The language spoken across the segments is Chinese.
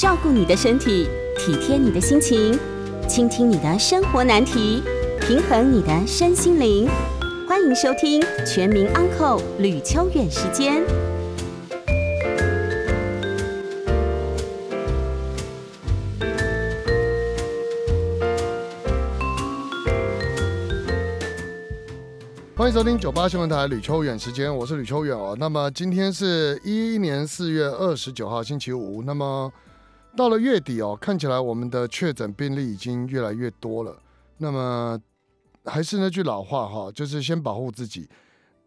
照顾你的身体，体贴你的心情，倾听你的生活难题，平衡你的身心灵。欢迎收听《全民安扣吕秋远时间。欢迎收听九八新闻台吕秋远时间，我是吕秋远哦。那么今天是一一年四月二十九号星期五，那么到了月底哦，看起来我们的确诊病例已经越来越多了。那么还是那句老话哈，就是先保护自己，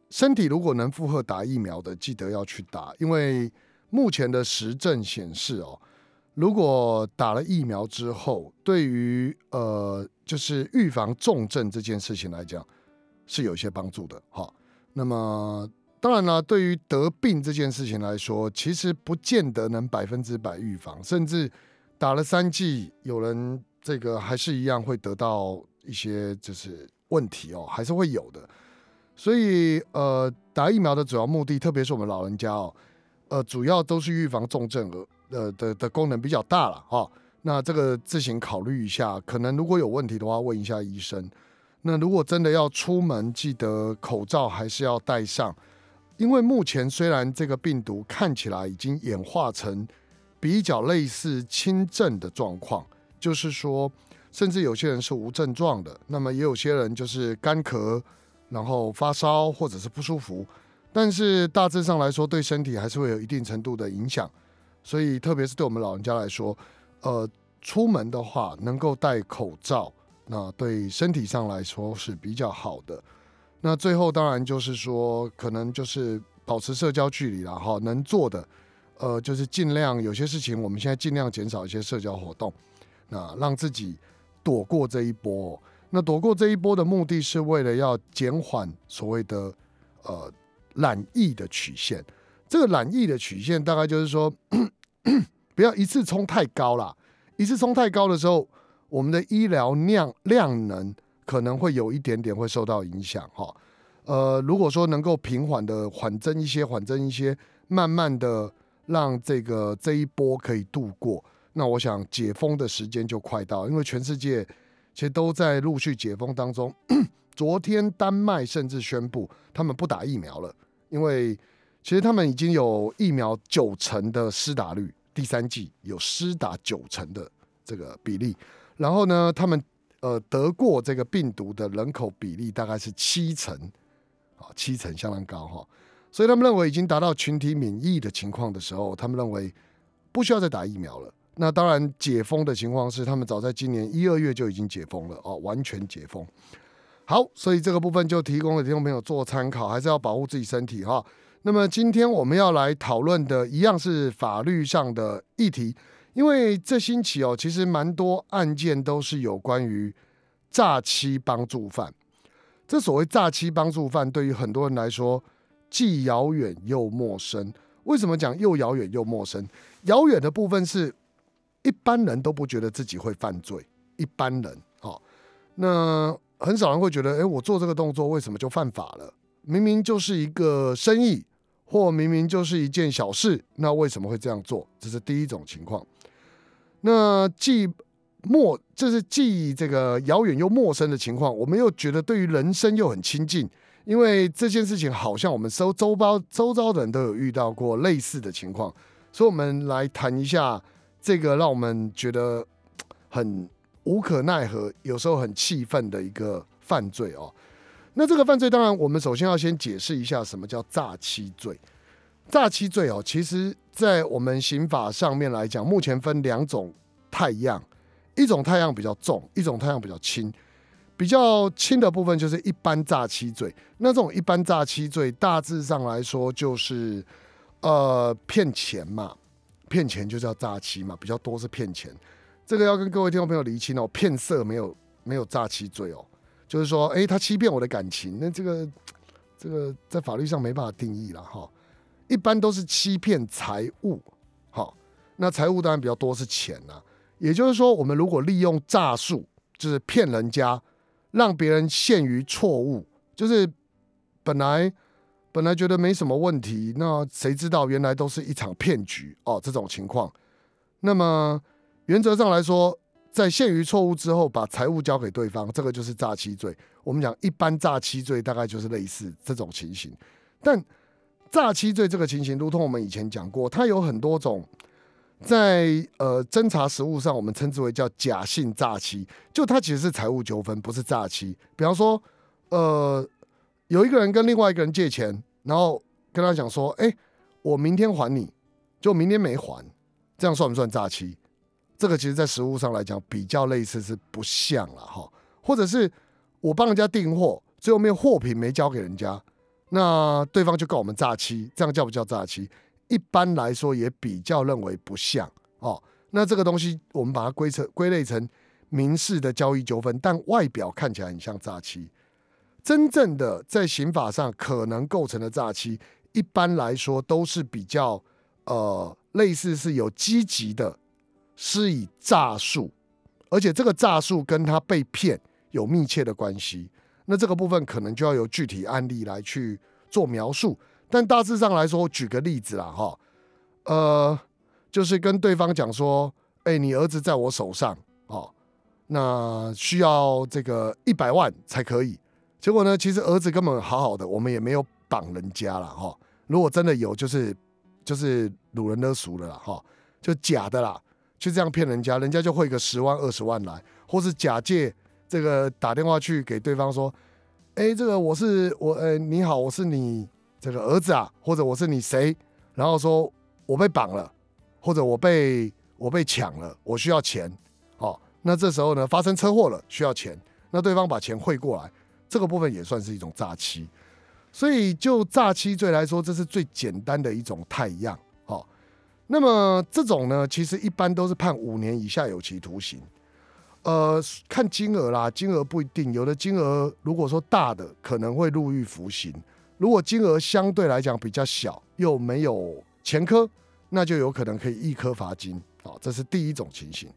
身体如果能负荷打疫苗的，记得要去打，因为目前的实证显示哦，如果打了疫苗之后，对于呃就是预防重症这件事情来讲。是有些帮助的，哈。那么当然了，对于得病这件事情来说，其实不见得能百分之百预防，甚至打了三剂，有人这个还是一样会得到一些就是问题哦，还是会有的。所以呃，打疫苗的主要目的，特别是我们老人家哦，呃，主要都是预防重症，呃的的功能比较大了，哈。那这个自行考虑一下，可能如果有问题的话，问一下医生。那如果真的要出门，记得口罩还是要戴上，因为目前虽然这个病毒看起来已经演化成比较类似轻症的状况，就是说，甚至有些人是无症状的，那么也有些人就是干咳，然后发烧或者是不舒服，但是大致上来说，对身体还是会有一定程度的影响，所以特别是对我们老人家来说，呃，出门的话能够戴口罩。那对身体上来说是比较好的。那最后当然就是说，可能就是保持社交距离了哈。能做的，呃，就是尽量有些事情，我们现在尽量减少一些社交活动，那让自己躲过这一波。那躲过这一波的目的是为了要减缓所谓的呃染疫的曲线。这个染疫的曲线大概就是说，不要一次冲太高了，一次冲太高的时候。我们的医疗量量能可能会有一点点会受到影响哈，呃，如果说能够平缓的缓增一些，缓增一些，慢慢的让这个这一波可以度过，那我想解封的时间就快到，因为全世界其实都在陆续解封当中。昨天丹麦甚至宣布他们不打疫苗了，因为其实他们已经有疫苗九成的施打率，第三季有施打九成的这个比例。然后呢，他们呃得过这个病毒的人口比例大概是七成，啊，七成相当高哈，所以他们认为已经达到群体免疫的情况的时候，他们认为不需要再打疫苗了。那当然，解封的情况是他们早在今年一二月就已经解封了哦，完全解封。好，所以这个部分就提供给听众朋友做参考，还是要保护自己身体哈。那么今天我们要来讨论的一样是法律上的议题。因为这星期哦，其实蛮多案件都是有关于诈欺帮助犯。这所谓诈欺帮助犯，对于很多人来说既遥远又陌生。为什么讲又遥远又陌生？遥远的部分是一般人都不觉得自己会犯罪，一般人哦，那很少人会觉得，哎，我做这个动作为什么就犯法了？明明就是一个生意，或明明就是一件小事，那为什么会这样做？这是第一种情况。那既陌，这是既这个遥远又陌生的情况，我们又觉得对于人生又很亲近，因为这件事情好像我们周周包周遭的人都有遇到过类似的情况，所以我们来谈一下这个让我们觉得很无可奈何，有时候很气愤的一个犯罪哦。那这个犯罪，当然我们首先要先解释一下什么叫诈欺罪。诈欺罪哦，其实在我们刑法上面来讲，目前分两种太样，一种太阳比较重，一种太阳比较轻。比较轻的部分就是一般诈欺罪，那这种一般诈欺罪大致上来说就是呃骗钱嘛，骗钱就叫诈欺嘛，比较多是骗钱。这个要跟各位听众朋友厘清哦，骗色没有没有诈欺罪哦，就是说哎他欺骗我的感情，那这个这个在法律上没办法定义了哈。一般都是欺骗财物，好，那财物当然比较多是钱呐。也就是说，我们如果利用诈术，就是骗人家，让别人陷于错误，就是本来本来觉得没什么问题，那谁知道原来都是一场骗局哦。这种情况，那么原则上来说，在限于错误之后把财物交给对方，这个就是诈欺罪。我们讲一般诈欺罪大概就是类似这种情形，但诈欺罪这个情形，如同我们以前讲过，它有很多种。在呃侦查实务上，我们称之为叫假性诈欺，就它其实是财务纠纷，不是诈欺。比方说，呃，有一个人跟另外一个人借钱，然后跟他讲说，哎，我明天还你，就明天没还，这样算不算诈欺？这个其实在实务上来讲，比较类似是不像了哈。或者是我帮人家订货，最后面货品没交给人家，那对方就告我们诈欺，这样叫不叫诈欺？一般来说也比较认为不像哦，那这个东西我们把它归成归类成民事的交易纠纷，但外表看起来很像诈欺。真正的在刑法上可能构成的诈欺，一般来说都是比较呃类似是有积极的施以诈术，而且这个诈术跟他被骗有密切的关系。那这个部分可能就要有具体案例来去做描述。但大致上来说，举个例子啦，哈，呃，就是跟对方讲说，哎，你儿子在我手上，哦，那需要这个一百万才可以。结果呢，其实儿子根本好好的，我们也没有绑人家了，哈。如果真的有，就是就是掳人勒赎了啦，哈，就假的啦，就这样骗人家，人家就汇个十万二十万来，或是假借这个打电话去给对方说，哎，这个我是我，呃，你好，我是你。这个儿子啊，或者我是你谁，然后说我被绑了，或者我被我被抢了，我需要钱，哦，那这时候呢发生车祸了，需要钱，那对方把钱汇过来，这个部分也算是一种诈欺，所以就诈欺罪来说，这是最简单的一种太样，哦，那么这种呢，其实一般都是判五年以下有期徒刑，呃，看金额啦，金额不一定，有的金额如果说大的，可能会入狱服刑。如果金额相对来讲比较小，又没有前科，那就有可能可以一科罚金啊，这是第一种情形。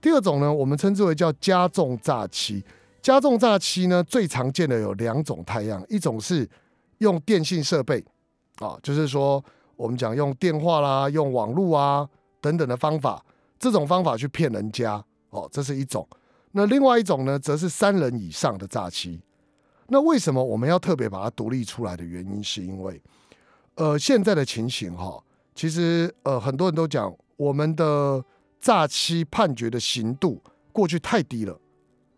第二种呢，我们称之为叫加重诈欺。加重诈欺呢，最常见的有两种太阳，一种是用电信设备啊，就是说我们讲用电话啦、用网络啊等等的方法，这种方法去骗人家哦，这是一种。那另外一种呢，则是三人以上的诈欺。那为什么我们要特别把它独立出来的原因，是因为，呃，现在的情形哈，其实呃很多人都讲我们的诈欺判决的刑度过去太低了，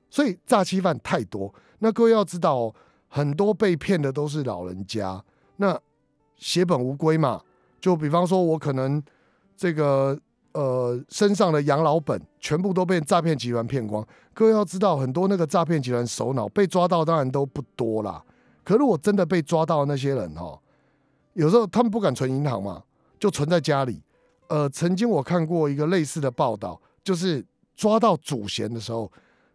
所以诈欺犯太多。那各位要知道，很多被骗的都是老人家，那血本无归嘛。就比方说，我可能这个。呃，身上的养老本全部都被诈骗集团骗光。各位要知道，很多那个诈骗集团首脑被抓到，当然都不多啦。可如果真的被抓到那些人哈，有时候他们不敢存银行嘛，就存在家里。呃，曾经我看过一个类似的报道，就是抓到主嫌的时候，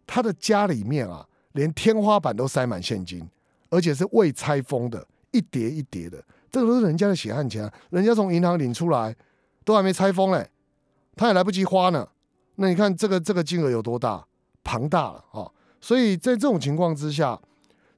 他的家里面啊，连天花板都塞满现金，而且是未拆封的，一叠一叠的。这个都是人家的血汗钱，人家从银行领出来，都还没拆封嘞。他也来不及花呢，那你看这个这个金额有多大，庞大了啊！所以在这种情况之下，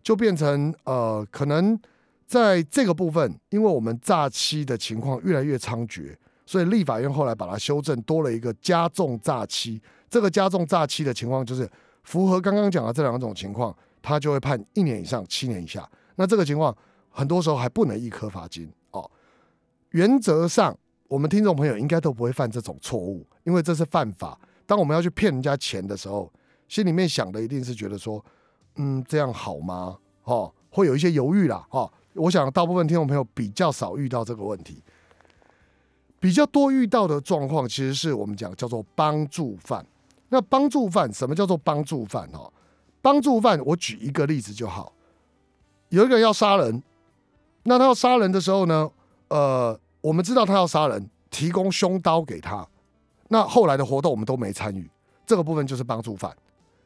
就变成呃，可能在这个部分，因为我们诈欺的情况越来越猖獗，所以立法院后来把它修正，多了一个加重诈欺。这个加重诈欺的情况，就是符合刚刚讲的这两种情况，他就会判一年以上七年以下。那这个情况很多时候还不能一颗罚金哦，原则上。我们听众朋友应该都不会犯这种错误，因为这是犯法。当我们要去骗人家钱的时候，心里面想的一定是觉得说，嗯，这样好吗？哦，会有一些犹豫啦。哦，我想大部分听众朋友比较少遇到这个问题，比较多遇到的状况，其实是我们讲叫做帮助犯。那帮助犯什么叫做帮助犯？哦，帮助犯，我举一个例子就好。有一个人要杀人，那他要杀人的时候呢，呃。我们知道他要杀人，提供凶刀给他，那后来的活动我们都没参与，这个部分就是帮助犯。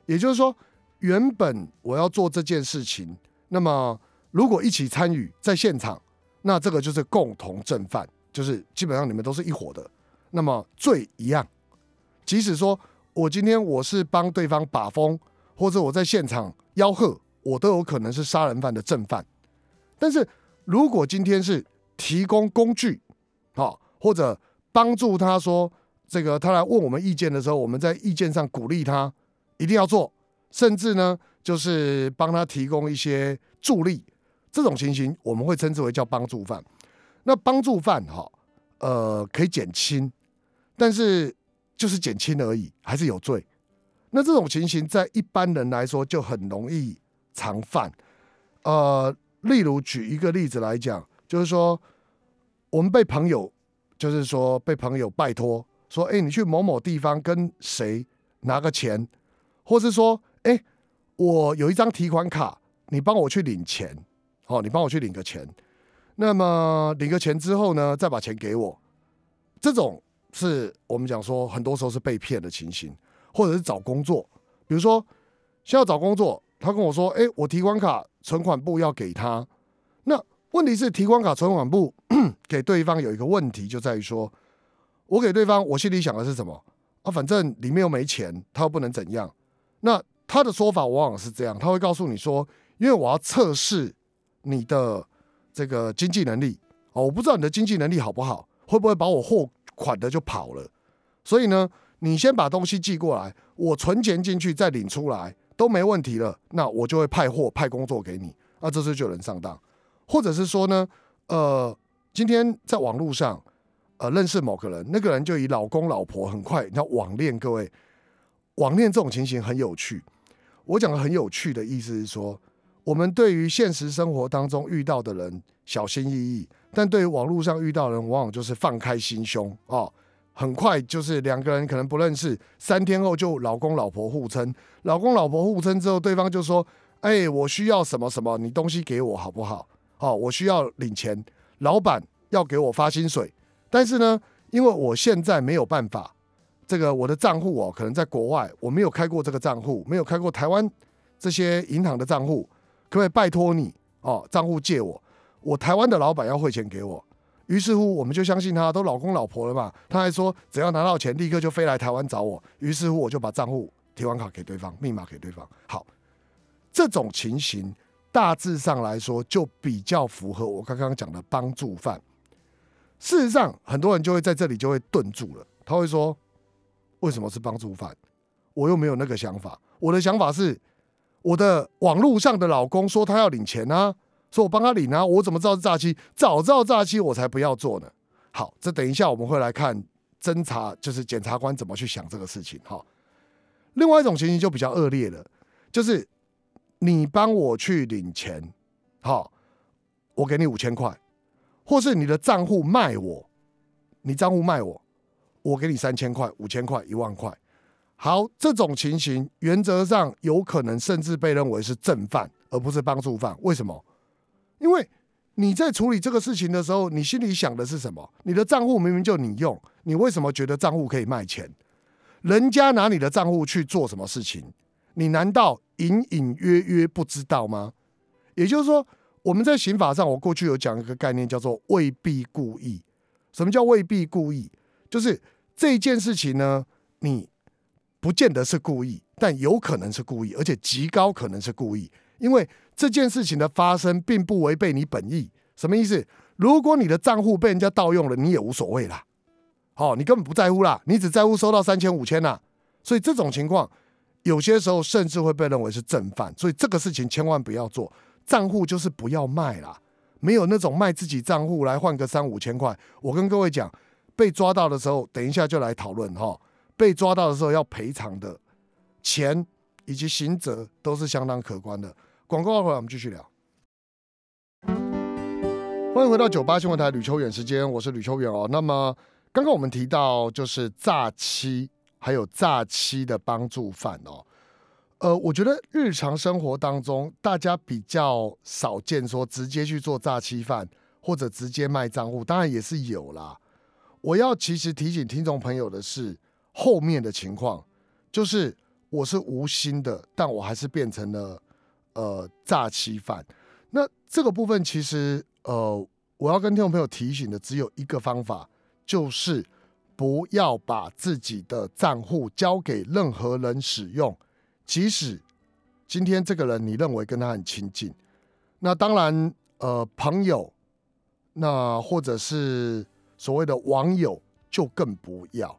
也就是说，原本我要做这件事情，那么如果一起参与在现场，那这个就是共同正犯，就是基本上你们都是一伙的，那么罪一样。即使说我今天我是帮对方把风，或者我在现场吆喝，我都有可能是杀人犯的正犯。但是如果今天是提供工具，或者帮助他说，这个他来问我们意见的时候，我们在意见上鼓励他一定要做，甚至呢，就是帮他提供一些助力。这种情形我们会称之为叫帮助犯。那帮助犯哈，呃，可以减轻，但是就是减轻而已，还是有罪。那这种情形在一般人来说就很容易常犯。呃，例如举一个例子来讲，就是说我们被朋友，就是说被朋友拜托说，哎，你去某某地方跟谁拿个钱，或是说，哎，我有一张提款卡，你帮我去领钱。哦，你帮我去领个钱，那么领个钱之后呢，再把钱给我，这种是我们讲说很多时候是被骗的情形，或者是找工作，比如说需要找工作，他跟我说，哎，我提款卡存款部要给他，那问题是提款卡存款部给对方有一个问题，就在于说，我给对方，我心里想的是什么啊？反正里面又没钱，他又不能怎样，那他的说法往往是这样，他会告诉你说，因为我要测试。你的这个经济能力哦，我不知道你的经济能力好不好，会不会把我货款的就跑了？所以呢，你先把东西寄过来，我存钱进去再领出来都没问题了，那我就会派货派工作给你，那这次就能上当。或者是说呢，呃，今天在网络上呃认识某个人，那个人就以老公老婆很快，你要网恋，各位网恋这种情形很有趣。我讲的很有趣的意思是说。我们对于现实生活当中遇到的人小心翼翼，但对于网络上遇到的人，往往就是放开心胸哦。很快就是两个人可能不认识，三天后就老公老婆互称，老公老婆互称之后，对方就说：“哎，我需要什么什么，你东西给我好不好？哦，我需要领钱，老板要给我发薪水，但是呢，因为我现在没有办法，这个我的账户哦，可能在国外，我没有开过这个账户，没有开过台湾这些银行的账户。”可不可以拜托你哦？账户借我，我台湾的老板要汇钱给我。于是乎，我们就相信他，都老公老婆了嘛。他还说，只要拿到钱，立刻就飞来台湾找我。于是乎，我就把账户提款卡给对方，密码给对方。好，这种情形大致上来说，就比较符合我刚刚讲的帮助犯。事实上，很多人就会在这里就会顿住了。他会说：“为什么是帮助犯？我又没有那个想法。我的想法是。”我的网络上的老公说他要领钱啊，说我帮他领啊，我怎么知道是诈欺？早知道诈欺我才不要做呢。好，这等一下我们会来看侦查，就是检察官怎么去想这个事情。哈，另外一种情形就比较恶劣了，就是你帮我去领钱，好，我给你五千块，或是你的账户卖我，你账户卖我，我给你三千块、五千块、一万块。好，这种情形原则上有可能甚至被认为是正犯，而不是帮助犯。为什么？因为你在处理这个事情的时候，你心里想的是什么？你的账户明明就你用，你为什么觉得账户可以卖钱？人家拿你的账户去做什么事情？你难道隐隐约约不知道吗？也就是说，我们在刑法上，我过去有讲一个概念，叫做未必故意。什么叫未必故意？就是这件事情呢，你。不见得是故意，但有可能是故意，而且极高可能是故意，因为这件事情的发生并不违背你本意。什么意思？如果你的账户被人家盗用了，你也无所谓啦，哦，你根本不在乎啦，你只在乎收到三千五千呐。所以这种情况，有些时候甚至会被认为是正犯。所以这个事情千万不要做，账户就是不要卖啦，没有那种卖自己账户来换个三五千块。我跟各位讲，被抓到的时候，等一下就来讨论哈。被抓到的时候要赔偿的钱以及刑责都是相当可观的。广告回来我们继续聊。欢迎回到九八新闻台吕秋远时间，我是吕秋远哦。那么刚刚我们提到就是诈欺，还有诈欺的帮助犯哦。呃，我觉得日常生活当中大家比较少见说直接去做诈欺犯或者直接卖账户，当然也是有啦。我要其实提醒听众朋友的是。后面的情况就是我是无心的，但我还是变成了呃诈欺犯。那这个部分其实呃，我要跟听众朋友提醒的只有一个方法，就是不要把自己的账户交给任何人使用，即使今天这个人你认为跟他很亲近，那当然呃朋友，那或者是所谓的网友就更不要。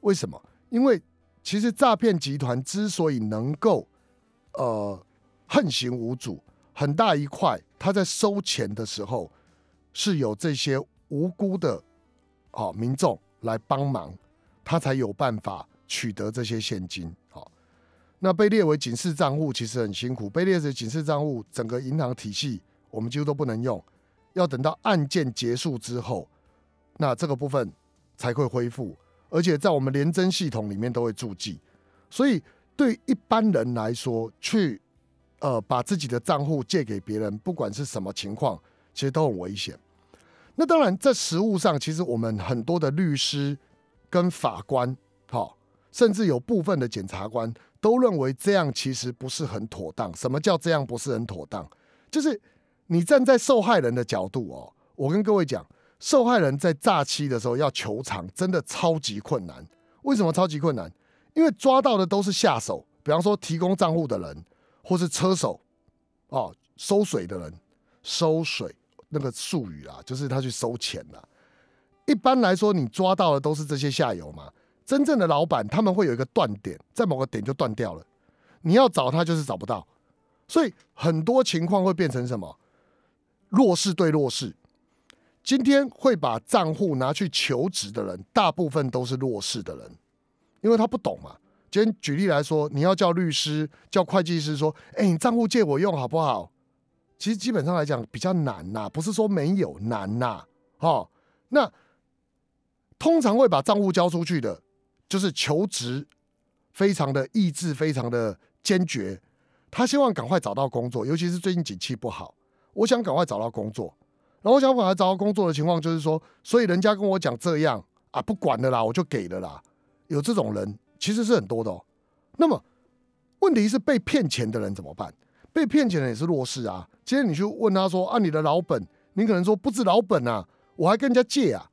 为什么？因为其实诈骗集团之所以能够呃横行无阻，很大一块他在收钱的时候是有这些无辜的啊民众来帮忙，他才有办法取得这些现金。好，那被列为警示账户其实很辛苦，被列为警示账户，整个银行体系我们几乎都不能用，要等到案件结束之后，那这个部分才会恢复。而且在我们廉征系统里面都会注记，所以对一般人来说，去呃把自己的账户借给别人，不管是什么情况，其实都很危险。那当然，在实务上，其实我们很多的律师跟法官，好，甚至有部分的检察官都认为这样其实不是很妥当。什么叫这样不是很妥当？就是你站在受害人的角度哦，我跟各位讲。受害人在诈欺的时候要求偿，真的超级困难。为什么超级困难？因为抓到的都是下手，比方说提供账户的人，或是车手，哦，收水的人，收水那个术语啊，就是他去收钱了。一般来说，你抓到的都是这些下游嘛。真正的老板，他们会有一个断点，在某个点就断掉了。你要找他，就是找不到。所以很多情况会变成什么？弱势对弱势。今天会把账户拿去求职的人，大部分都是弱势的人，因为他不懂嘛。今天举例来说，你要叫律师、叫会计师说：“哎，你账户借我用好不好？”其实基本上来讲比较难呐，不是说没有难呐。哦，那通常会把账户交出去的，就是求职非常的意志非常的坚决，他希望赶快找到工作，尤其是最近景气不好，我想赶快找到工作。然后想赶快找到工作的情况，就是说，所以人家跟我讲这样啊，不管了啦，我就给了啦。有这种人其实是很多的。哦。那么问题是被骗钱的人怎么办？被骗钱的人也是弱势啊。今天你去问他说啊，你的老本，你可能说不止老本啊，我还跟人家借啊。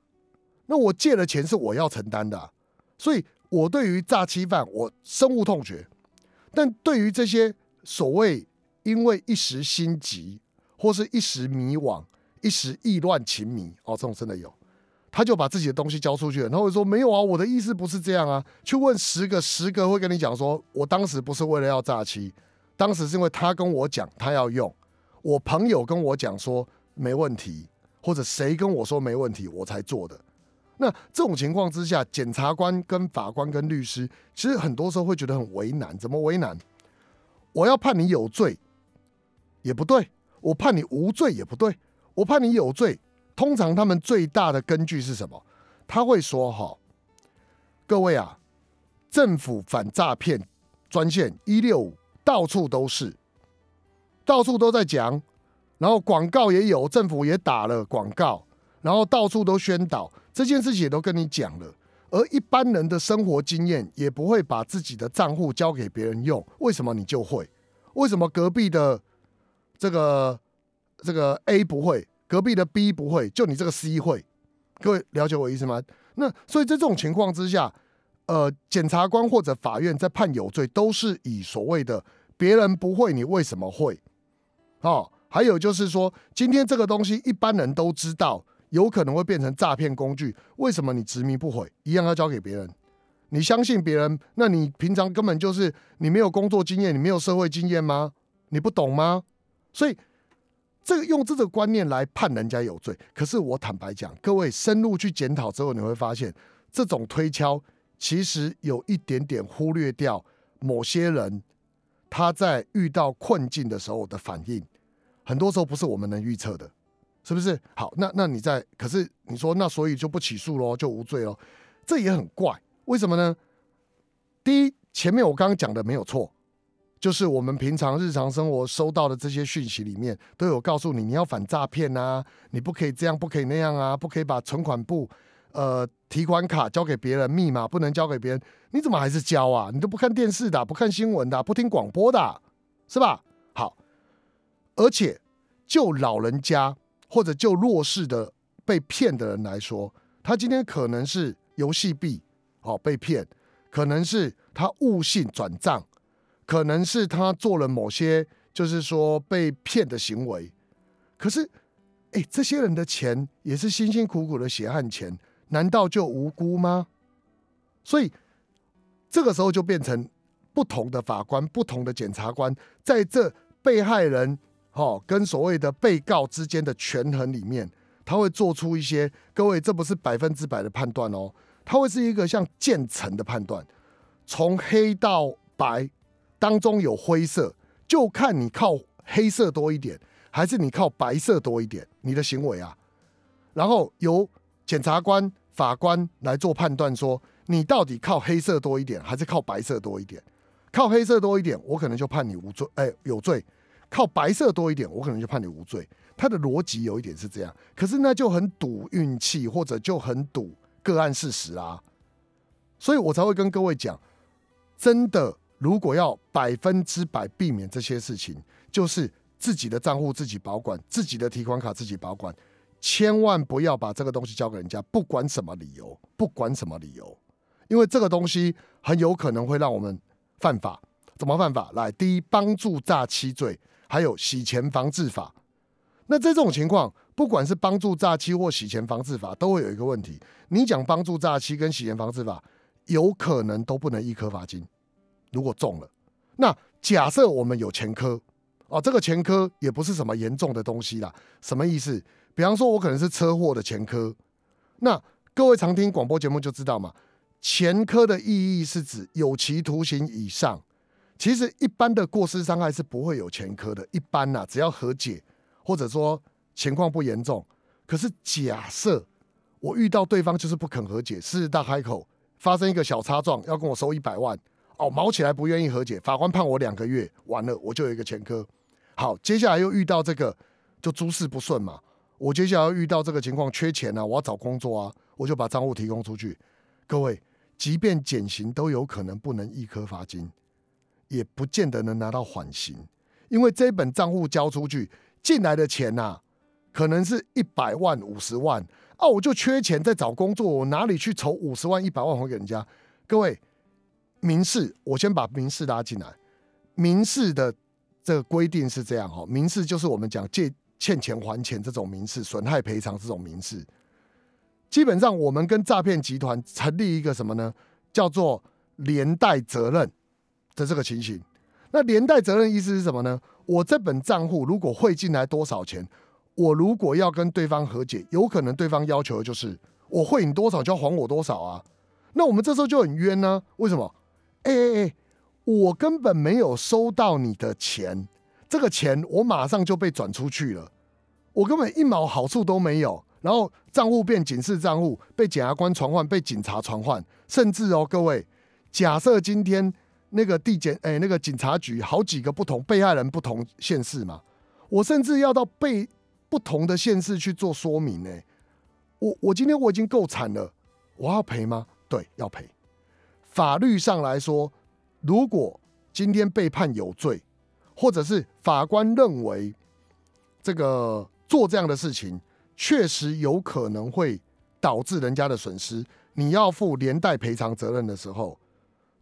那我借的钱是我要承担的，所以我对于诈欺犯我深恶痛绝。但对于这些所谓因为一时心急或是一时迷惘。一时意乱情迷哦，这种真的有，他就把自己的东西交出去了，然后说没有啊，我的意思不是这样啊。去问十个，十个会跟你讲说，我当时不是为了要诈欺，当时是因为他跟我讲他要用，我朋友跟我讲说没问题，或者谁跟我说没问题，我才做的。那这种情况之下，检察官跟法官跟律师，其实很多时候会觉得很为难。怎么为难？我要判你有罪也不对，我判你无罪也不对。我判你有罪，通常他们最大的根据是什么？他会说：“哈，各位啊，政府反诈骗专线一六五到处都是，到处都在讲，然后广告也有，政府也打了广告，然后到处都宣导这件事情，也都跟你讲了。而一般人的生活经验也不会把自己的账户交给别人用，为什么你就会？为什么隔壁的这个？”这个 A 不会，隔壁的 B 不会，就你这个 C 会。各位了解我意思吗？那所以在这种情况之下，呃，检察官或者法院在判有罪，都是以所谓的别人不会，你为什么会？哦，还有就是说，今天这个东西一般人都知道，有可能会变成诈骗工具，为什么你执迷不悔，一样要交给别人？你相信别人？那你平常根本就是你没有工作经验，你没有社会经验吗？你不懂吗？所以。这个用这个观念来判人家有罪，可是我坦白讲，各位深入去检讨之后，你会发现这种推敲其实有一点点忽略掉某些人他在遇到困境的时候的反应，很多时候不是我们能预测的，是不是？好，那那你在，可是你说那所以就不起诉喽，就无罪喽？这也很怪，为什么呢？第一，前面我刚刚讲的没有错。就是我们平常日常生活收到的这些讯息里面，都有告诉你你要反诈骗啊，你不可以这样，不可以那样啊，不可以把存款簿、呃提款卡交给别人，密码不能交给别人。你怎么还是交啊？你都不看电视的，不看新闻的，不听广播的，是吧？而且就老人家或者就弱势的被骗的人来说，他今天可能是游戏币哦被骗，可能是他误信转账。可能是他做了某些，就是说被骗的行为，可是，哎，这些人的钱也是辛辛苦苦的血汗钱，难道就无辜吗？所以这个时候就变成不同的法官、不同的检察官在这被害人哦跟所谓的被告之间的权衡里面，他会做出一些各位，这不是百分之百的判断哦，他会是一个像渐层的判断，从黑到白当中有灰色，就看你靠黑色多一点，还是你靠白色多一点，你的行为啊，然后由检察官、法官来做判断说。你到底靠黑色多一点，还是靠白色多一点？靠黑色多一点，我可能就判你无罪，哎，有罪；靠白色多一点，我可能就判你无罪。他的逻辑有一点是这样，可是那就很赌运气，或者就很赌个案事实啊。所以我才会跟各位讲，真的，如果要百分之百避免这些事情，就是自己的账户自己保管，自己的提款卡自己保管，千万不要把这个东西交给人家，不管什么理由，不管什么理由。因为这个东西很有可能会让我们犯法，怎么犯法？来，第一，帮助诈欺罪，还有洗钱防治法。那在这种情况，不管是帮助诈欺或洗钱防治法，都会有一个问题：你讲帮助诈欺跟洗钱防治法，有可能都不能一颗罚金。如果中了，那假设我们有前科，哦，这个前科也不是什么严重的东西啦。什么意思？比方说，我可能是车祸的前科，那各位常听广播节目就知道嘛。前科的意义是指有期徒刑以上，其实一般的过失伤害是不会有前科的。一般呐，只要和解，或者说情况不严重。可是假设我遇到对方就是不肯和解，狮子大开口，发生一个小擦撞，要跟我收一百万，哦，毛起来不愿意和解，法官判我两个月，完了我就有一个前科。好，接下来又遇到这个，就诸事不顺嘛。我接下来遇到这个情况，缺钱啊，我要找工作啊，我就把账户提供出去。各位。即便减刑都有可能不能一颗罚金，也不见得能拿到缓刑，因为这本账户交出去进来的钱呐，可能是一百万、五十万啊，我就缺钱在找工作，我哪里去筹五十万、一百万还给人家？各位，民事，我先把民事拉进来。民事的这个规定是这样哈，民事就是我们讲借欠钱还钱这种民事，损害赔偿这种民事。基本上，我们跟诈骗集团成立一个什么呢？叫做连带责任的这个情形。那连带责任意思是什么呢？我这本账户如果汇进来多少钱，我如果要跟对方和解，有可能对方要求的就是我汇你多少就要还我多少啊。那我们这时候就很冤呢？为什么？哎哎哎，我根本没有收到你的钱，这个钱我马上就被转出去了，我根本一毛好处都没有。然后账户变警示账户，被检察官传唤，被警察传唤，甚至哦，各位，假设今天那个地检哎，那个警察局好几个不同被害人不同县市嘛，我甚至要到被不同的县市去做说明呢。我我今天我已经够惨了，我要赔吗？对，要赔。法律上来说，如果今天被判有罪，或者是法官认为这个做这样的事情。确实有可能会导致人家的损失，你要负连带赔偿责任的时候，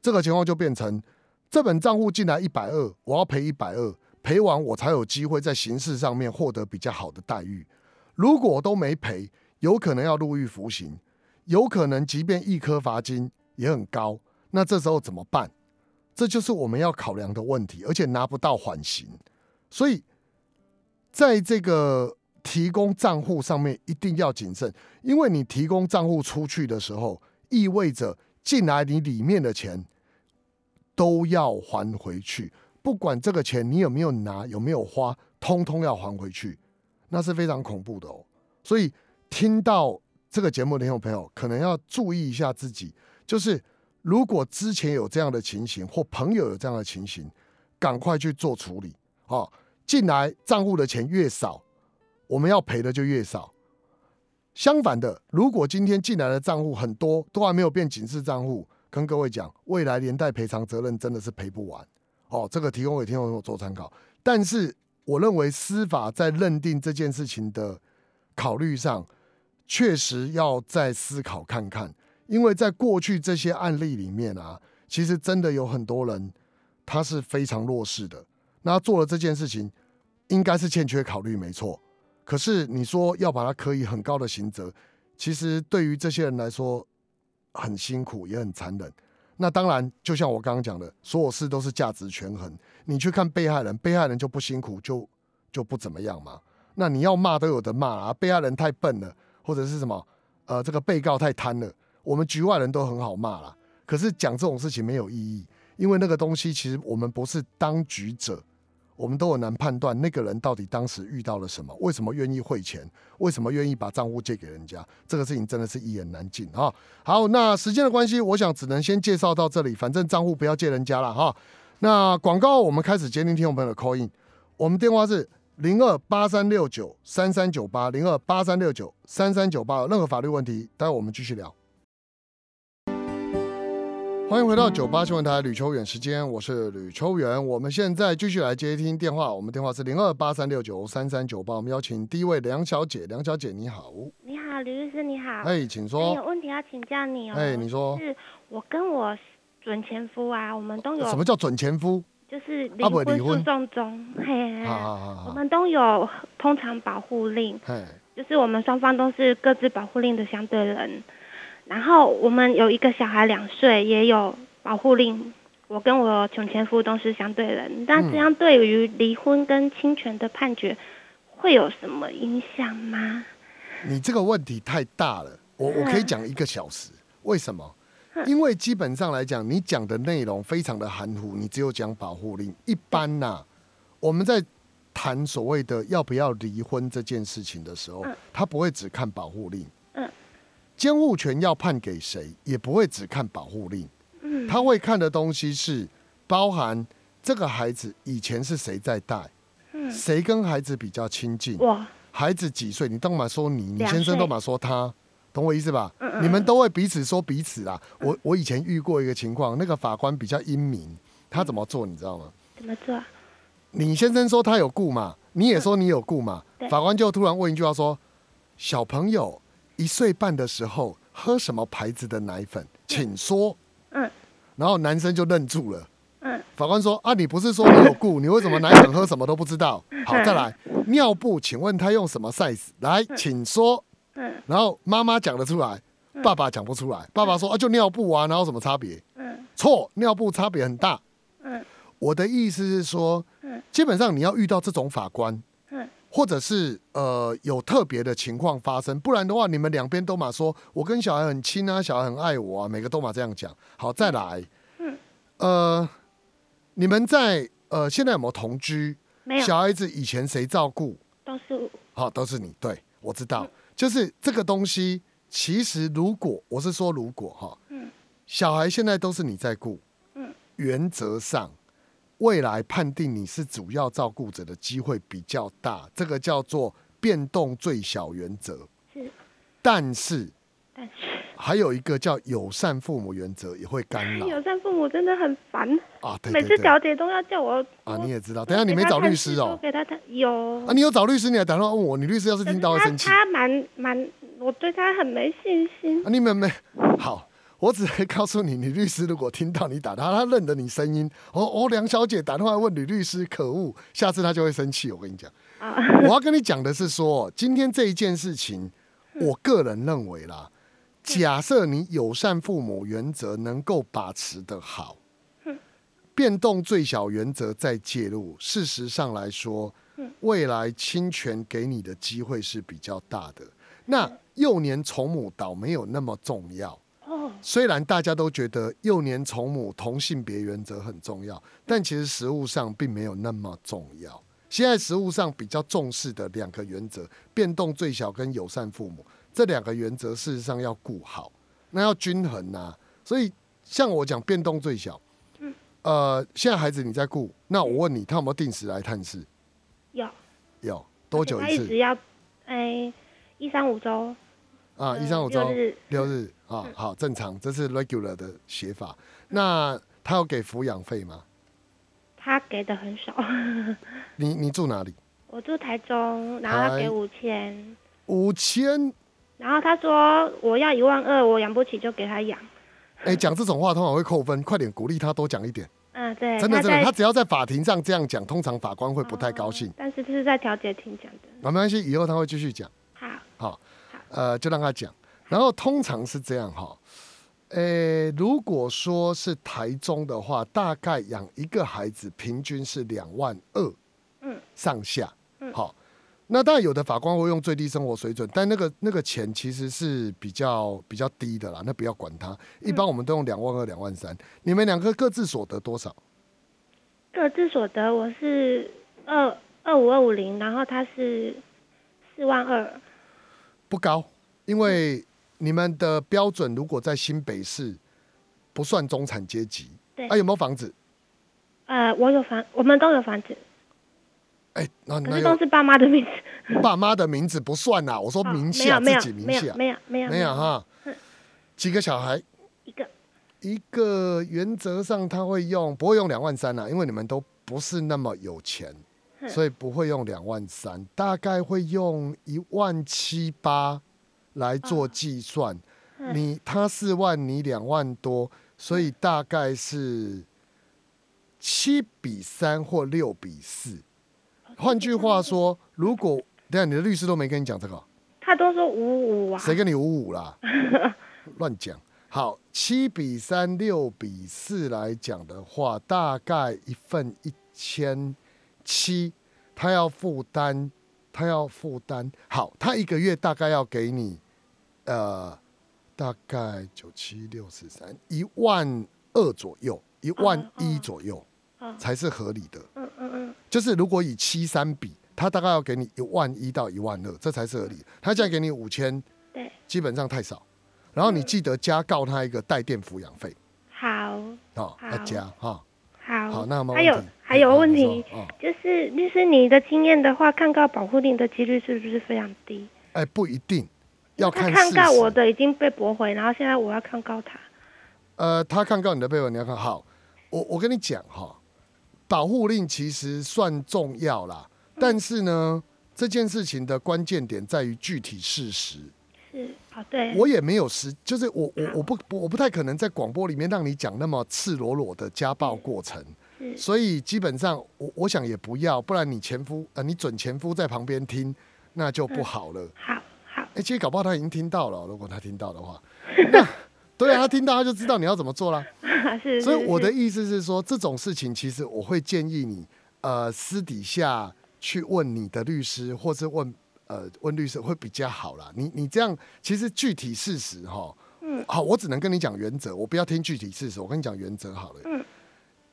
这个情况就变成这本账户进来一百二，我要赔一百二，赔完我才有机会在刑事上面获得比较好的待遇。如果都没赔，有可能要入狱服刑，有可能即便一颗罚金也很高。那这时候怎么办？这就是我们要考量的问题，而且拿不到缓刑。所以在这个。提供账户上面一定要谨慎，因为你提供账户出去的时候，意味着进来你里面的钱都要还回去，不管这个钱你有没有拿，有没有花，通通要还回去，那是非常恐怖的哦。所以听到这个节目的听众朋友，可能要注意一下自己，就是如果之前有这样的情形，或朋友有这样的情形，赶快去做处理哦。进来账户的钱越少。我们要赔的就越少。相反的，如果今天进来的账户很多，都还没有变警示账户，跟各位讲，未来连带赔偿责任真的是赔不完。哦，这个提供给听众朋友做参考。但是，我认为司法在认定这件事情的考虑上，确实要再思考看看，因为在过去这些案例里面啊，其实真的有很多人他是非常弱势的，那做了这件事情，应该是欠缺考虑，没错。可是你说要把它可以很高的刑责，其实对于这些人来说很辛苦也很残忍。那当然，就像我刚刚讲的，所有事都是价值权衡。你去看被害人，被害人就不辛苦，就就不怎么样嘛。那你要骂都有的骂啊，被害人太笨了，或者是什么，呃，这个被告太贪了，我们局外人都很好骂啦。可是讲这种事情没有意义，因为那个东西其实我们不是当局者。我们都很难判断那个人到底当时遇到了什么，为什么愿意汇钱，为什么愿意把账户借给人家，这个事情真的是一言难尽啊。好，那时间的关系，我想只能先介绍到这里，反正账户不要借人家了哈。那广告我们开始接听听众朋友的 call in，我们电话是零二八三六九三三九八零二八三六九三三九八，任何法律问题，待会我们继续聊。欢迎回到九八新闻台吕秋远时间，我是吕秋远。我们现在继续来接听电话，我们电话是零二八三六九三三九八。我们邀请第一位梁小姐，梁小姐你好，你好，吕律师你好，哎，请说，有问题要请教你哦，哎，你说，是我跟我准前夫啊，我们都有什么叫准前夫？就是离婚诉讼中，嘿，我们都有通常保护令，嘿，就是我们双方都是各自保护令的相对人。然后我们有一个小孩两岁，也有保护令。我跟我穷前夫都是相对人，那这样对于离婚跟侵权的判决会有什么影响吗？你这个问题太大了，我我可以讲一个小时。为什么？因为基本上来讲，你讲的内容非常的含糊，你只有讲保护令。一般呐，我们在谈所谓的要不要离婚这件事情的时候，他不会只看保护令。监护权要判给谁，也不会只看保护令，嗯，他会看的东西是包含这个孩子以前是谁在带，嗯，谁跟孩子比较亲近，哇，孩子几岁？你都嘛说你，你先生都嘛说他，懂我意思吧？嗯嗯，你们都会彼此说彼此啦。我我以前遇过一个情况，那个法官比较英明，他怎么做你知道吗？怎么做？你先生说他有故嘛，你也说你有故嘛，法官就突然问一句话说：小朋友。一岁半的时候喝什么牌子的奶粉？请说。嗯，然后男生就愣住了。嗯，法官说：“啊，你不是说你有故，你为什么奶粉喝什么都不知道？”好，再来尿布，请问他用什么 size？来，请说。嗯，然后妈妈讲得出来，爸爸讲不出来。爸爸说：“啊，就尿布啊，然后什么差别？”嗯，错，尿布差别很大。嗯，我的意思是说，嗯，基本上你要遇到这种法官。或者是呃有特别的情况发生，不然的话，你们两边都嘛说，我跟小孩很亲啊，小孩很爱我啊，每个都嘛这样讲。好，再来，嗯，呃，你们在呃现在有没有同居？没有。小孩子以前谁照顾？都是我。好，都是你。对，我知道。就是这个东西，其实如果我是说如果哈，嗯，小孩现在都是你在顾，嗯，原则上。未来判定你是主要照顾者的机会比较大，这个叫做变动最小原则。是，但是，但是还有一个叫友善父母原则也会干扰。友善父母真的很烦啊！每次调解都要叫我啊，你也知道。等下你没找律师哦？给他谈有啊，你有找律师，你还打电话问我，你律师要是听到会生气。他蛮蛮，我对他很没信心。啊，你们没好。我只会告诉你，你律师如果听到你打他，他认得你声音。哦哦，梁小姐打电话问女律师，可恶，下次他就会生气。我跟你讲，我要跟你讲的是说，今天这一件事情，我个人认为啦，假设你友善父母原则能够把持的好，变动最小原则再介入，事实上来说，未来侵权给你的机会是比较大的。那幼年从母倒没有那么重要。虽然大家都觉得幼年从母同性别原则很重要，但其实实物上并没有那么重要。现在实物上比较重视的两个原则：变动最小跟友善父母这两个原则，事实上要顾好，那要均衡呐。所以像我讲变动最小，嗯，呃，现在孩子你在顾，那我问你，他有没有定时来探视？有，有多久一次？只要，哎，一三五周。啊，一三五周六日啊，好正常，这是 regular 的写法。那他有给抚养费吗？他给的很少。你你住哪里？我住台中，然后他给五千。五千。然后他说我要一万二，我养不起就给他养。哎，讲这种话通常会扣分，快点鼓励他多讲一点。嗯，对，真的真的，他只要在法庭上这样讲，通常法官会不太高兴。但是这是在调解庭讲的。没关系，以后他会继续讲。好。好。呃，就让他讲，然后通常是这样哈，呃，如果说是台中的话，大概养一个孩子平均是两万二，嗯，上下，嗯，好。那当然有的法官会用最低生活水准，但那个那个钱其实是比较比较低的啦，那不要管它。一般我们都用两万二、两万三。你们两个各自所得多少？各自所得我是二二五二五零，然后他是四万二，不高，因为你们的标准如果在新北市不算中产阶级，对，啊有没有房子？呃，我有房，我们都有房子。哎，那那都是爸妈的名字，爸妈的名字不算呐。我说名下自己名下，没有没有没有哈。几个小孩？一个。一个原则上他会用，不会用两万三呐，因为你们都不是那么有钱，所以不会用两万三，大概会用一万七八来做计算。你他四万，你两万多，所以大概是七比三或六比四。换句话说，如果等下你的律师都没跟你讲这个，他都说五五啊，谁跟你五五啦？乱讲。好，七比三、六比四来讲的话，大概一份一千七，他要负担，他要负担。好，他一个月大概要给你，呃，大概九七六四三一万二左右，一万一左右。才是合理的。嗯嗯嗯，就是如果以七三比，他大概要给你一万一到一万二，这才是合理。他现在给你五千，对，基本上太少。然后你记得加告他一个带电抚养费。好。好，要加哈。好。好，那么还有还有问题，就是律师，你的经验的话，抗告保护令的几率是不是非常低？哎，不一定，要看抗告我的已经被驳回，然后现在我要抗告他。呃，他抗告你的被驳，你要看好。我我跟你讲哈。保护令其实算重要啦，但是呢，这件事情的关键点在于具体事实。是啊，对。我也没有实，就是我我我不我不太可能在广播里面让你讲那么赤裸裸的家暴过程。所以基本上我我想也不要，不然你前夫呃你准前夫在旁边听，那就不好了。好好。哎，其实搞不好他已经听到了，如果他听到的话，那对啊，他听到他就知道你要怎么做了。所以我的意思是说，这种事情其实我会建议你，呃，私底下去问你的律师，或是问呃问律师会比较好啦。你你这样其实具体事实哈，嗯，好，我只能跟你讲原则，我不要听具体事实，我跟你讲原则好了。嗯，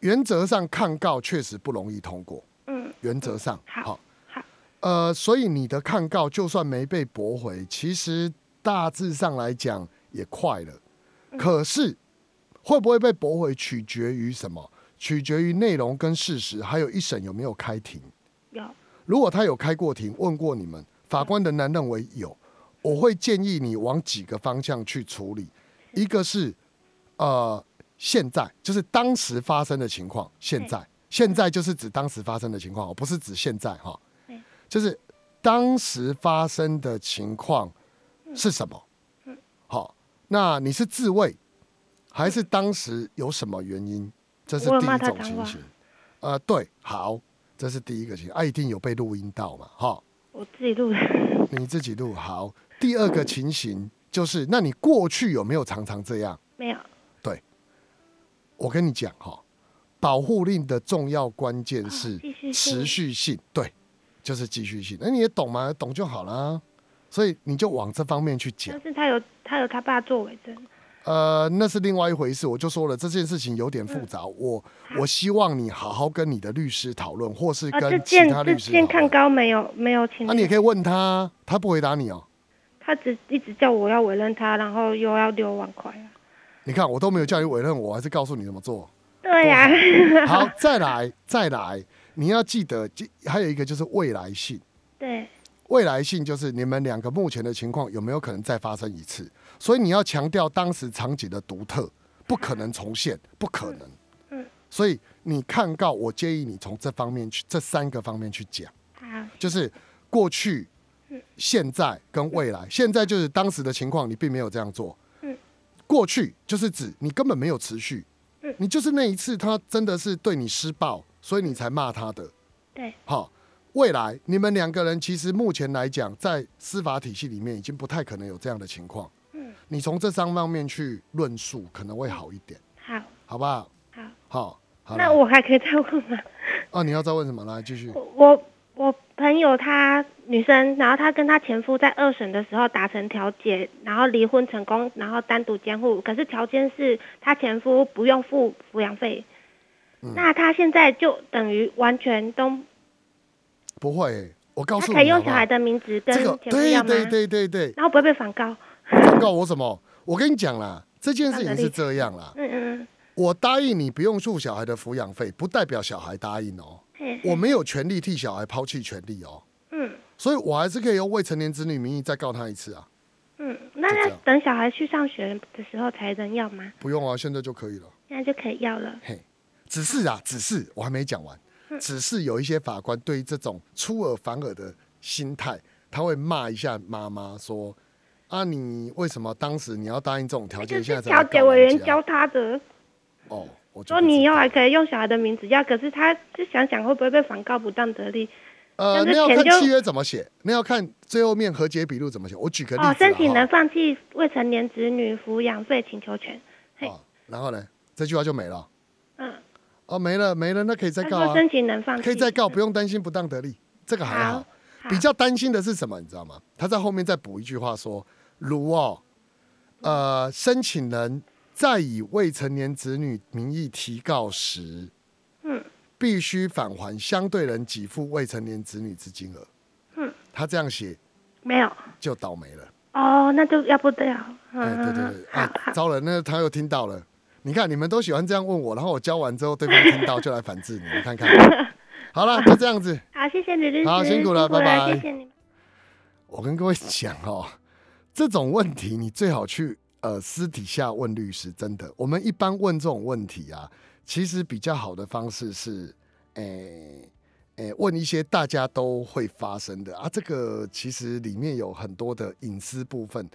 原则上抗告确实不容易通过。嗯，原则上好，好，呃，所以你的抗告就算没被驳回，其实大致上来讲也快了。可是。会不会被驳回，取决于什么？取决于内容跟事实，还有一审有没有开庭。有。如果他有开过庭，问过你们，法官仍然认为有，我会建议你往几个方向去处理。一个是，呃，现在就是当时发生的情况。现在，现在就是指当时发生的情况，不是指现在哈。就是当时发生的情况是什么？好，那你是自卫。还是当时有什么原因？这是第一种情形。呃，对，好，这是第一个情形。啊，一定有被录音到嘛？哈，我自己录的。你自己录好。第二个情形就是，那你过去有没有常常这样？没有。对，我跟你讲哈，保护令的重要关键是持续性。对，就是继续性。那你也懂吗？懂就好了。所以你就往这方面去讲。但是他有他有他爸作为证。呃，那是另外一回事。我就说了，这件事情有点复杂。我我希望你好好跟你的律师讨论，或是跟其他律师。见看高没有没有请。那你也可以问他，他不回答你哦。他只一直叫我要委任他，然后又要六万块啊。你看，我都没有叫你委任我，还是告诉你怎么做。对呀。好，再来再来，你要记得，还有一个就是未来性。对。未来性就是你们两个目前的情况有没有可能再发生一次？所以你要强调当时场景的独特，不可能重现，不可能。嗯。所以你看告，我建议你从这方面去，这三个方面去讲。好。就是过去、现在跟未来。现在就是当时的情况，你并没有这样做。嗯。过去就是指你根本没有持续。嗯。你就是那一次，他真的是对你施暴，所以你才骂他的。对。好。未来你们两个人其实目前来讲，在司法体系里面已经不太可能有这样的情况。嗯，你从这三方面去论述，可能会好一点。好，好不好？好，好。那我还可以再问吗？哦，你要再问什么？来继续。我我朋友她女生，然后她跟她前夫在二审的时候达成调解，然后离婚成功，然后单独监护。可是条件是她前夫不用付抚养费。那她现在就等于完全都不会。我告诉你，可以用小孩的名字跟前夫要吗？对对对对对。然后不会被反告。反告我什么？我跟你讲啦，这件事情是这样啦。嗯嗯嗯。我答应你不用付小孩的抚养费，不代表小孩答应哦。我没有权利替小孩抛弃权利哦。嗯。所以我还是可以用未成年子女名义再告他一次啊。嗯，那要等小孩去上学的时候才能要吗？不用啊，现在就可以了。现在就可以要了。嘿，只是啊，只是我还没讲完。只是有一些法官对于这种出尔反尔的心态，他会骂一下妈妈说：“啊，你为什么当时你要答应这种条件？现在调解委员教他的。”哦，我说你以后还可以用小孩的名字要，可是他就想想会不会被反告不当得利？呃，那要看契约怎么写，那要看最后面和解笔录怎么写。我举个例子，申请人放弃未成年子女抚养费请求权。哦，然后呢，这句话就没了。嗯。哦，没了没了，那可以再告啊。申请人放弃可以再告，不用担心不当得利，这个还好。比较担心的是什么，你知道吗？他在后面再补一句话说：如哦，呃，申请人在以未成年子女名义提告时，嗯，必须返还相对人给付未成年子女之金额。嗯，他这样写没有就倒霉了。哦，那就要不得了。哎，对对对，啊，糟了，那他又听到了。你看，你们都喜欢这样问我，然后我教完之后，对方听到就来反制你。你看看，好了，就这样子。好，谢谢你，好辛苦了，拜拜。谢谢你。我跟各位讲哦，这种问题你最好去呃私底下问律师。真的，我们一般问这种问题啊，其实比较好的方式是，诶诶，问一些大家都会发生的啊。这个其实里面有很多的隐私部分，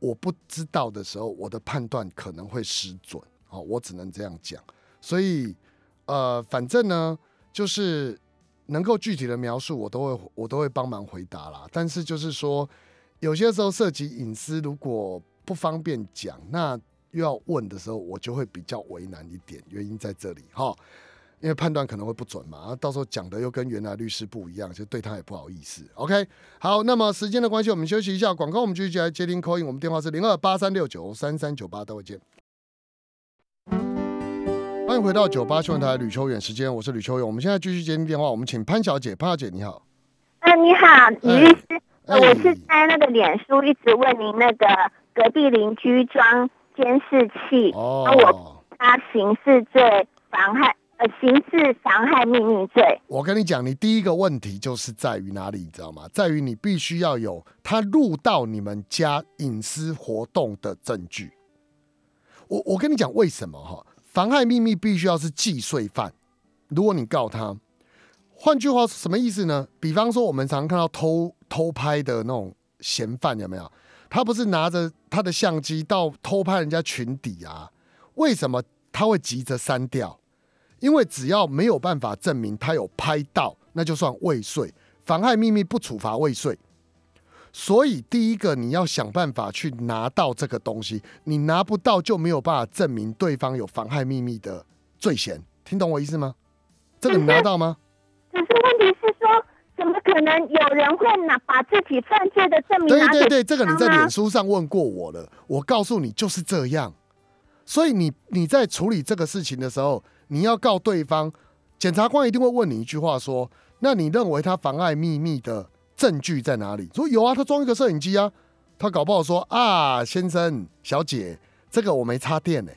我不知道的时候，我的判断可能会失准。哦，我只能这样讲，所以，呃，反正呢，就是能够具体的描述，我都会我都会帮忙回答啦。但是就是说，有些时候涉及隐私，如果不方便讲，那又要问的时候，我就会比较为难一点。原因在这里哈，因为判断可能会不准嘛，啊，到时候讲的又跟原来律师不一样，就对他也不好意思。OK，好，那么时间的关系，我们休息一下，广告我们继续来接听 call in，我们电话是零二八三六九三三九八，待会见。欢迎回到九八新闻台吕秋远时间，我是吕秋远。我们现在继续接听电话，我们请潘小姐，潘小姐你好。嗯，你好，李律师，我是在那个脸书一直问您那个隔壁邻居装监视器，哦，我他刑事罪妨害呃刑事妨害秘密罪。我跟你讲，你第一个问题就是在于哪里，你知道吗？在于你必须要有他入到你们家隐私活动的证据。我我跟你讲为什么哈？妨害秘密必须要是既遂犯，如果你告他，换句话是什么意思呢？比方说，我们常看到偷偷拍的那种嫌犯，有没有？他不是拿着他的相机到偷拍人家裙底啊？为什么他会急着删掉？因为只要没有办法证明他有拍到，那就算未遂。妨害秘密不处罚未遂。所以，第一个你要想办法去拿到这个东西，你拿不到就没有办法证明对方有妨害秘密的罪嫌，听懂我意思吗？这个你拿到吗？可是问题怎么可能有人会拿把自己犯罪的证明对对对，这个你在脸书上问过我了，我告诉你就是这样。所以你你在处理这个事情的时候，你要告对方，检察官一定会问你一句话说：那你认为他妨碍秘密的？证据在哪里？说有啊，他装一个摄影机啊，他搞不好说啊，先生小姐，这个我没插电呢，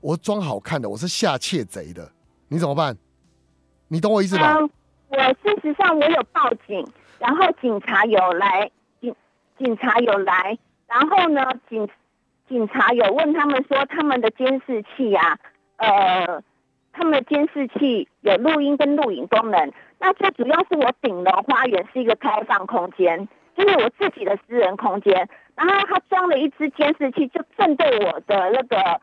我装好看的，我是下窃贼的，你怎么办？你懂我意思吧？我事实上我有报警，然后警察有来，警警察有来，然后呢，警警察有问他们说他们的监视器啊，呃，他们的监视器有录音跟录影功能。那最主要是我顶楼花园是一个开放空间，就是我自己的私人空间。然后他装了一支监视器，就正对我的那个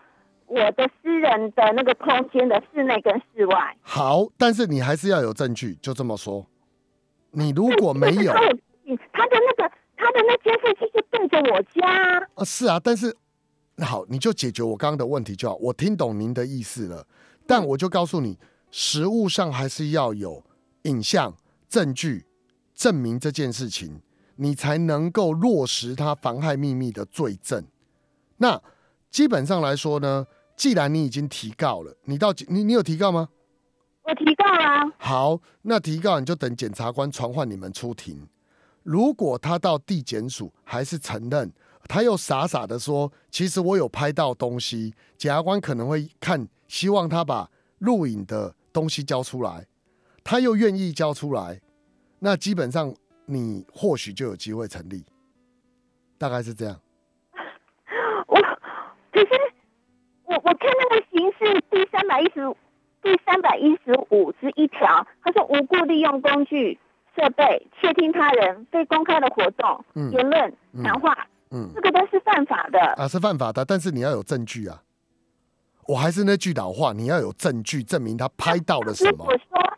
我的私人的那个空间的室内跟室外。好，但是你还是要有证据，就这么说。你如果没有，他的那个他的那监视器就对着我家。啊，是啊，但是那好，你就解决我刚刚的问题就好。我听懂您的意思了，但我就告诉你，实物上还是要有影像证据证明这件事情，你才能够落实他妨害秘密的罪证。那基本上来说呢，既然你已经提告了，你到你你有提告吗？我提告啊。好，那提告你就等检察官传唤你们出庭。如果他到地检署还是承认，他又傻傻的说，其实我有拍到东西，检察官可能会看，希望他把录影的东西交出来，他又愿意交出来，那基本上你或许就有机会成立，大概是这样。我可是我我看那个刑事第三百一十第三百一十五之一条，他说无故利用工具。设备窃听他人非公开的活动、言论、谈话，嗯，这个都是犯法的啊，是犯法的。但是你要有证据啊！我还是那句老话，你要有证据证明他拍到了什么。我说，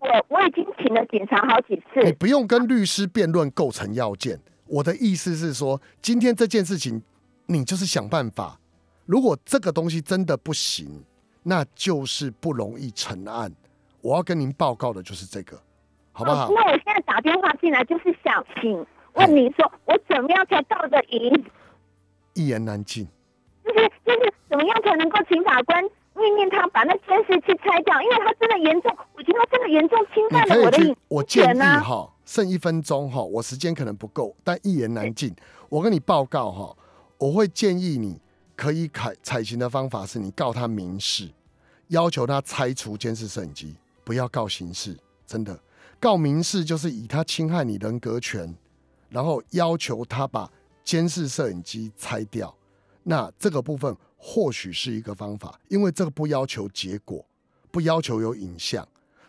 我我已经请了警察好几次，你不用跟律师辩论构成要件。我的意思是说，今天这件事情，你就是想办法。如果这个东西真的不行，那就是不容易成案。我要跟您报告的就是这个。好不好？那我现在打电话进来，就是想请问你说，我怎么样才告得赢？一言难尽。就是就是怎么样才能够请法官命令他把那监视器拆掉？因为他真的严重，我觉得他真的严重侵犯了我的隐我建议哈，剩一分钟哈，我时间可能不够，但一言难尽。我跟你报告哈，我会建议你可以采采行的方法是你告他民事，要求他拆除监视摄影机，不要告刑事，真的。告民事就是以他侵害你人格权，然后要求他把监视摄影机拆掉。那这个部分或许是一个方法，因为这个不要求结果，不要求有影像。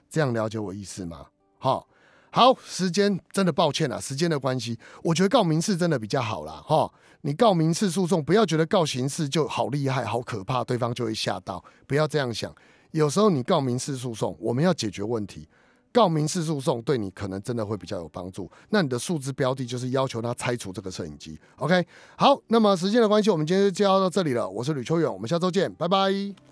这样了解我意思吗？好，好，时间真的抱歉了，时间的关系，我觉得告民事真的比较好啦。哈。你告民事诉讼，不要觉得告刑事就好厉害、好可怕，对方就会吓到。不要这样想，有时候你告民事诉讼，我们要解决问题。告民事诉讼对你可能真的会比较有帮助。那你的数字标的就是要求他拆除这个摄影机。OK，好，那么时间的关系，我们今天就介绍到这里了。我是吕秋远，我们下周见，拜拜。